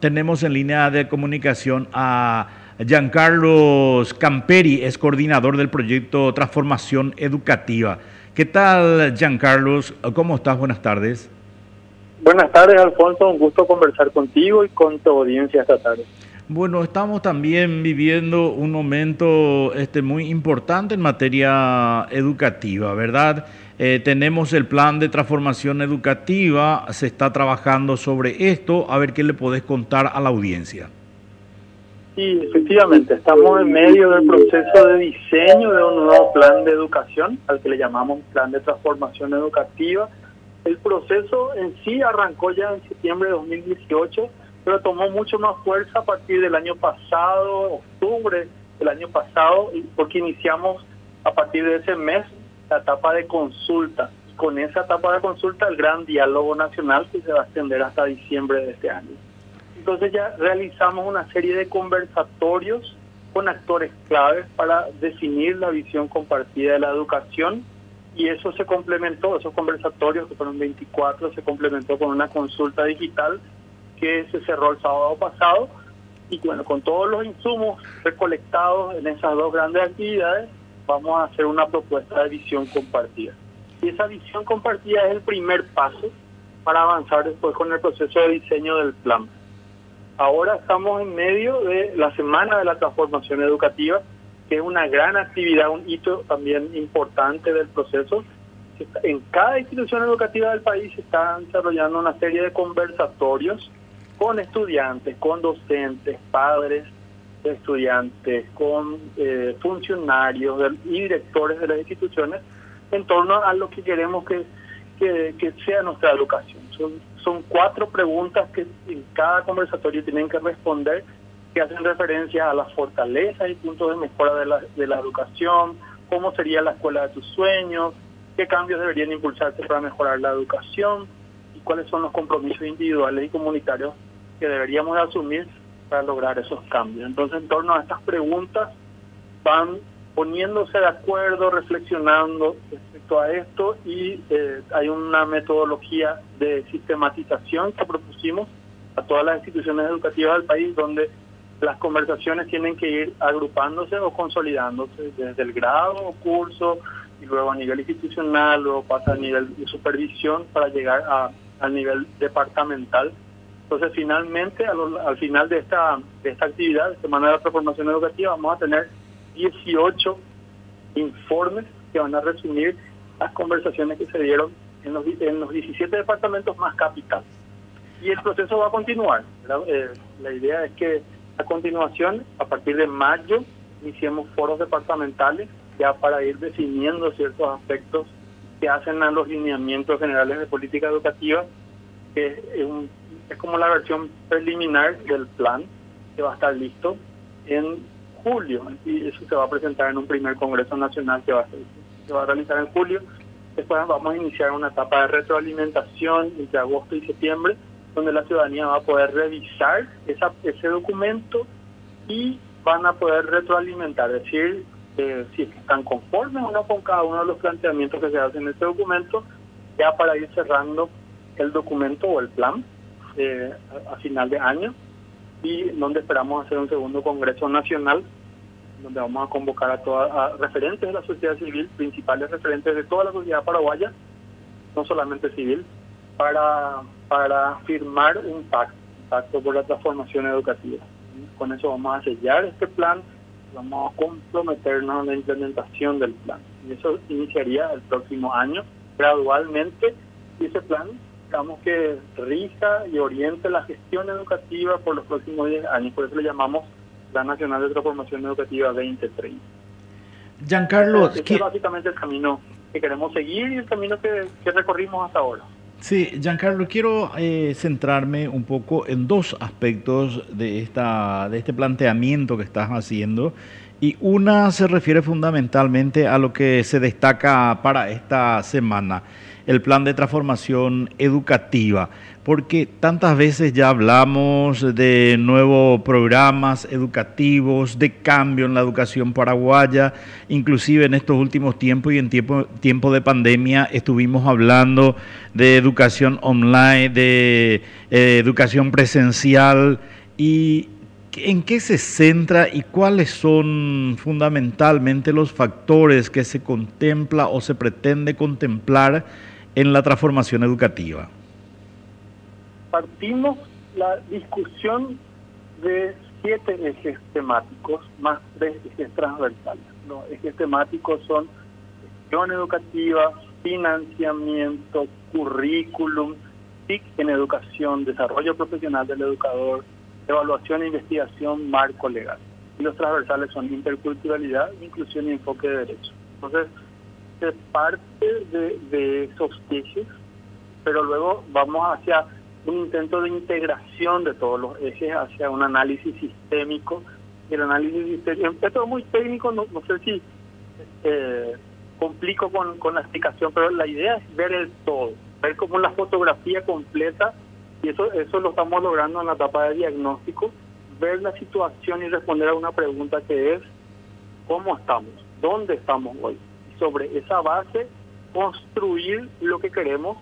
tenemos en línea de comunicación a Giancarlo Camperi, es coordinador del proyecto Transformación Educativa. ¿Qué tal, Giancarlo? ¿Cómo estás? Buenas tardes. Buenas tardes, Alfonso. Un gusto conversar contigo y con tu audiencia esta tarde. Bueno, estamos también viviendo un momento este, muy importante en materia educativa, ¿verdad? Eh, tenemos el plan de transformación educativa, se está trabajando sobre esto, a ver qué le podés contar a la audiencia. Sí, efectivamente, estamos en medio del proceso de diseño de un nuevo plan de educación, al que le llamamos plan de transformación educativa. El proceso en sí arrancó ya en septiembre de 2018 pero tomó mucho más fuerza a partir del año pasado, octubre del año pasado, porque iniciamos a partir de ese mes la etapa de consulta. con esa etapa de consulta el gran diálogo nacional que se va a extender hasta diciembre de este año. Entonces ya realizamos una serie de conversatorios con actores claves para definir la visión compartida de la educación y eso se complementó, esos conversatorios que fueron 24, se complementó con una consulta digital que se cerró el sábado pasado. Y bueno, con todos los insumos recolectados en esas dos grandes actividades, vamos a hacer una propuesta de visión compartida. Y esa visión compartida es el primer paso para avanzar después con el proceso de diseño del plan. Ahora estamos en medio de la Semana de la Transformación Educativa, que es una gran actividad, un hito también importante del proceso. En cada institución educativa del país se están desarrollando una serie de conversatorios con estudiantes, con docentes, padres de estudiantes, con eh, funcionarios y directores de las instituciones en torno a lo que queremos que, que, sea nuestra educación. Son, son cuatro preguntas que en cada conversatorio tienen que responder que hacen referencia a las fortalezas y puntos de mejora de la, de la educación, cómo sería la escuela de tus sueños, qué cambios deberían impulsarse para mejorar la educación y cuáles son los compromisos individuales y comunitarios que deberíamos asumir para lograr esos cambios. Entonces, en torno a estas preguntas, van poniéndose de acuerdo, reflexionando respecto a esto y eh, hay una metodología de sistematización que propusimos a todas las instituciones educativas del país donde las conversaciones tienen que ir agrupándose o consolidándose desde el grado o curso y luego a nivel institucional, luego pasa a nivel de supervisión para llegar a, al nivel departamental entonces, finalmente, al, final de esta, de esta actividad, Semana de la Transformación Educativa, vamos a tener 18 informes que van a resumir las conversaciones que se dieron en los, en los 17 departamentos más capital. Y el proceso va a continuar. Eh, la idea es que a continuación, a partir de mayo, iniciemos foros departamentales ya para ir definiendo ciertos aspectos que hacen a los lineamientos generales de política educativa, que es un es como la versión preliminar del plan que va a estar listo en julio y eso se va a presentar en un primer Congreso Nacional que va a, se realizar en julio. Después vamos a iniciar una etapa de retroalimentación entre agosto y septiembre donde la ciudadanía va a poder revisar esa, ese documento y van a poder retroalimentar, decir, eh, si están conformes o con cada uno de los planteamientos que se hacen en este documento, ya para ir cerrando el documento o el plan eh, a, final de año y donde esperamos hacer un segundo Congreso Nacional donde vamos a convocar a todas referentes de la sociedad civil, principales referentes de toda la sociedad paraguaya, no solamente civil, para, para firmar un pacto, pacto por la transformación educativa. Con eso vamos a sellar este plan, vamos a comprometernos en la implementación del plan. Y eso iniciaría el próximo año, gradualmente, y ese plan digamos que rija y oriente la gestión educativa por los próximos 10 años. Por eso le llamamos la Nacional de Transformación Educativa 2030. Giancarlo, este es básicamente el camino que queremos seguir y el camino que, recorrimos hasta ahora. Sí, Giancarlo, quiero eh, centrarme un poco en dos aspectos de, esta, de este planteamiento que estás haciendo. Y una se refiere fundamentalmente a lo que se destaca para esta semana el plan de transformación educativa, porque tantas veces ya hablamos de nuevos programas educativos, de cambio en la educación paraguaya, inclusive en estos últimos tiempos y en tiempo, de pandemia estuvimos hablando de educación online, de eh, educación presencial y ¿En qué se centra y cuáles son fundamentalmente los factores que se contempla o se pretende contemplar en la transformación educativa? Partimos la discusión de siete ejes temáticos más tres ejes transversales. Los ejes temáticos son gestión educativa, financiamiento, currículum, TIC en educación, desarrollo profesional del educador, evaluación e investigación, marco legal. Y los transversales son interculturalidad, inclusión y enfoque de derecho. Entonces, se parte de, esos ejes, pero luego vamos hacia un intento de integración de todos los ejes, hacia un análisis sistémico. El análisis sistémico, es muy técnico, no, sé si eh, complico con, con la explicación, pero la idea es ver el todo, ver como la fotografía completa y eso, eso lo estamos logrando en la etapa de diagnóstico, ver la situación y responder a una pregunta que es, ¿cómo estamos? ¿Dónde estamos hoy? Sobre esa base, construir lo que queremos,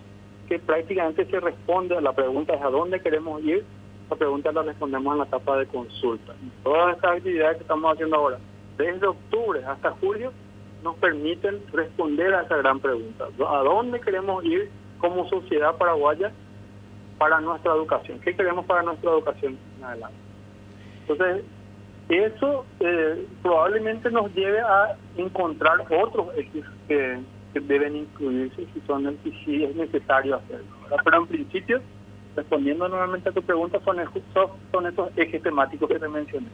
que prácticamente se responde a la pregunta es a dónde queremos ir, la pregunta la respondemos en la etapa de consulta. Y todas estas actividades que estamos haciendo ahora, desde octubre hasta julio, nos permiten responder a esa gran pregunta. ¿A dónde queremos ir como sociedad paraguaya para nuestra educación. ¿Qué queremos para nuestra educación en adelante? Entonces, eso eh, probablemente nos lleve a encontrar otros ejes que, deben incluirse si son si es necesario hacerlo. Pero en principio, respondiendo nuevamente a tu pregunta, son, son esos ejes temáticos que te mencioné.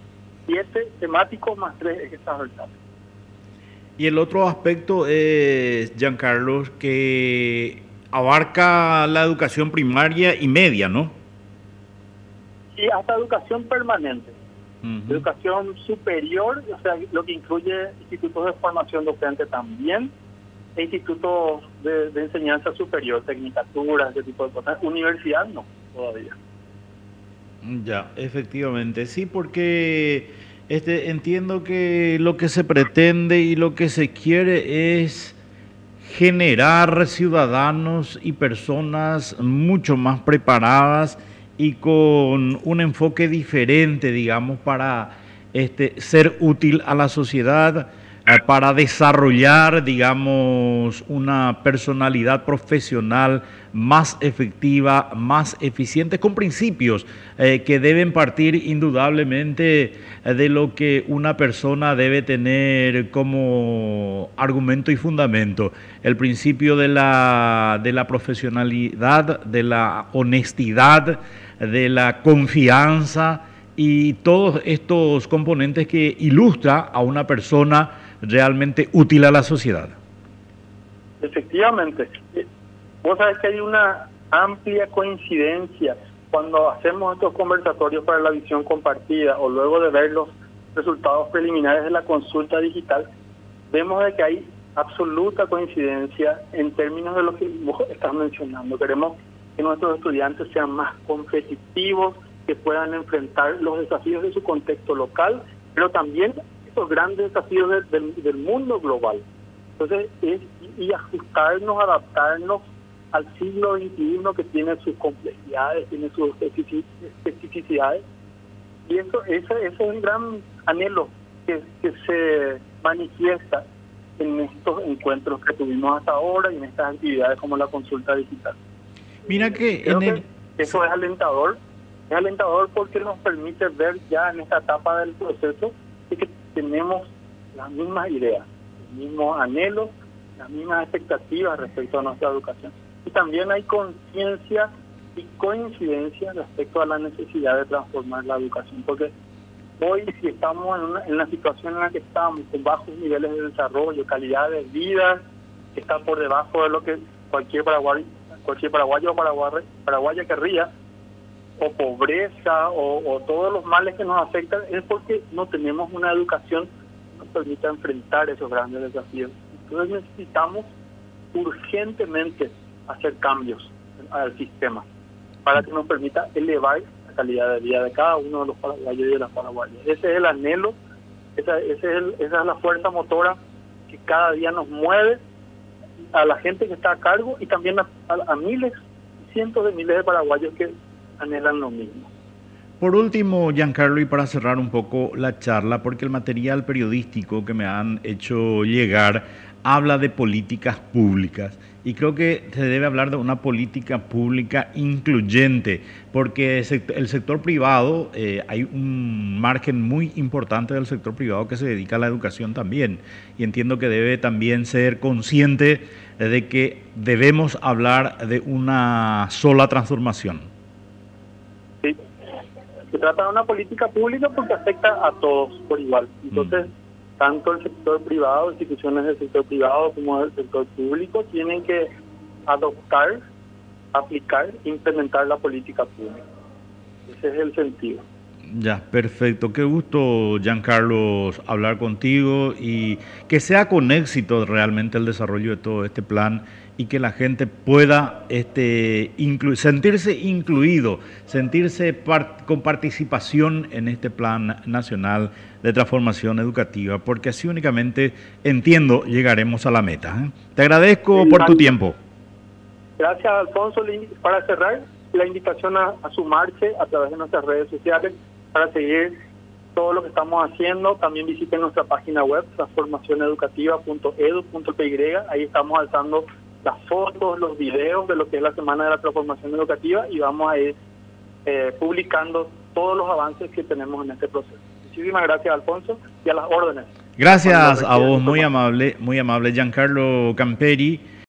Siete temáticos más tres ejes transversales. Y el otro aspecto es, Giancarlo, que abarca la educación primaria y media, ¿no? Sí, hasta educación permanente. Educación superior, o sea, lo que incluye institutos de formación docente también, institutos de, enseñanza superior, tecnicaturas, ese tipo de cosas. Universidad no, todavía. Ya, efectivamente, sí, porque este, entiendo que lo que se pretende y lo que se quiere es generar ciudadanos y personas mucho más preparadas y con un enfoque diferente, digamos, para este, ser útil a la sociedad para desarrollar, digamos, una personalidad profesional más efectiva, más eficiente, con principios eh, que deben partir indudablemente eh, de lo que una persona debe tener como argumento y fundamento. El principio de la, de la profesionalidad, de la honestidad, de la confianza y todos estos componentes que ilustra a una persona realmente útil a la sociedad. Efectivamente. Vos sabés que hay una amplia coincidencia cuando hacemos estos conversatorios para la visión compartida o luego de ver los resultados preliminares de la consulta digital, vemos de que hay absoluta coincidencia en términos de lo que vos estás mencionando. Queremos que nuestros estudiantes sean más competitivos, que puedan enfrentar los desafíos de su contexto local, pero también grandes desafíos del mundo global. Entonces, es, y ajustarnos, adaptarnos al siglo XXI que tiene sus complejidades, tiene sus especificidades. Y eso, eso, es un gran anhelo que, que se manifiesta en estos encuentros que tuvimos hasta ahora y en estas actividades como la consulta digital. Mira que, eso es alentador, es alentador porque nos permite ver ya en esta etapa del proceso que tenemos las mismas ideas, los mismos anhelos, las mismas expectativas respecto a nuestra educación. Y también hay conciencia y coincidencia respecto a la necesidad de transformar la educación, porque hoy si estamos en, la situación en la que estamos, con bajos niveles de desarrollo, calidad de vida, que está por debajo de lo que cualquier paraguayo, cualquier paraguayo o paraguaya querría, o pobreza o, todos los males que nos afectan es porque no tenemos una educación que nos permita enfrentar esos grandes desafíos. Entonces necesitamos urgentemente hacer cambios al sistema para que nos permita elevar la calidad de vida de cada uno de los paraguayos y de las paraguayas. Ese es el anhelo, esa, ese es esa es la fuerza motora que cada día nos mueve a la gente que está a cargo y también a, a miles, cientos de miles de paraguayos que anhelan lo mismo. Por último, Giancarlo, y para cerrar un poco la charla, porque el material periodístico que me han hecho llegar habla de políticas públicas y creo que se debe hablar de una política pública incluyente, porque el sector privado, eh, hay un margen muy importante del sector privado que se dedica a la educación también y entiendo que debe también ser consciente de que debemos hablar de una sola transformación. Se trata de una política pública porque afecta a todos por igual. Entonces, tanto el sector privado, instituciones del sector privado como el sector público tienen que adoptar, aplicar, implementar la política pública. Ese es el sentido. Ya, perfecto. Qué gusto, Giancarlo, hablar contigo y que sea con éxito realmente el desarrollo de todo este plan y que la gente pueda este, sentirse incluido, sentirse con participación en este plan nacional de transformación educativa, porque así únicamente, entiendo, llegaremos a la meta. ¿eh? Te agradezco por tu tiempo. Gracias, Alfonso. Para cerrar, la invitación a, a sumarse a través de nuestras redes sociales para seguir todo lo que estamos haciendo. También visiten nuestra página web, transformacioneducativa.edu.py. Ahí estamos alzando las fotos, los videos de lo que es la Semana de la Transformación Educativa y vamos a ir eh, publicando todos los avances que tenemos en este proceso. Muchísimas gracias, Alfonso, y a las órdenes. Gracias a vos, muy amable, muy amable, Giancarlo Camperi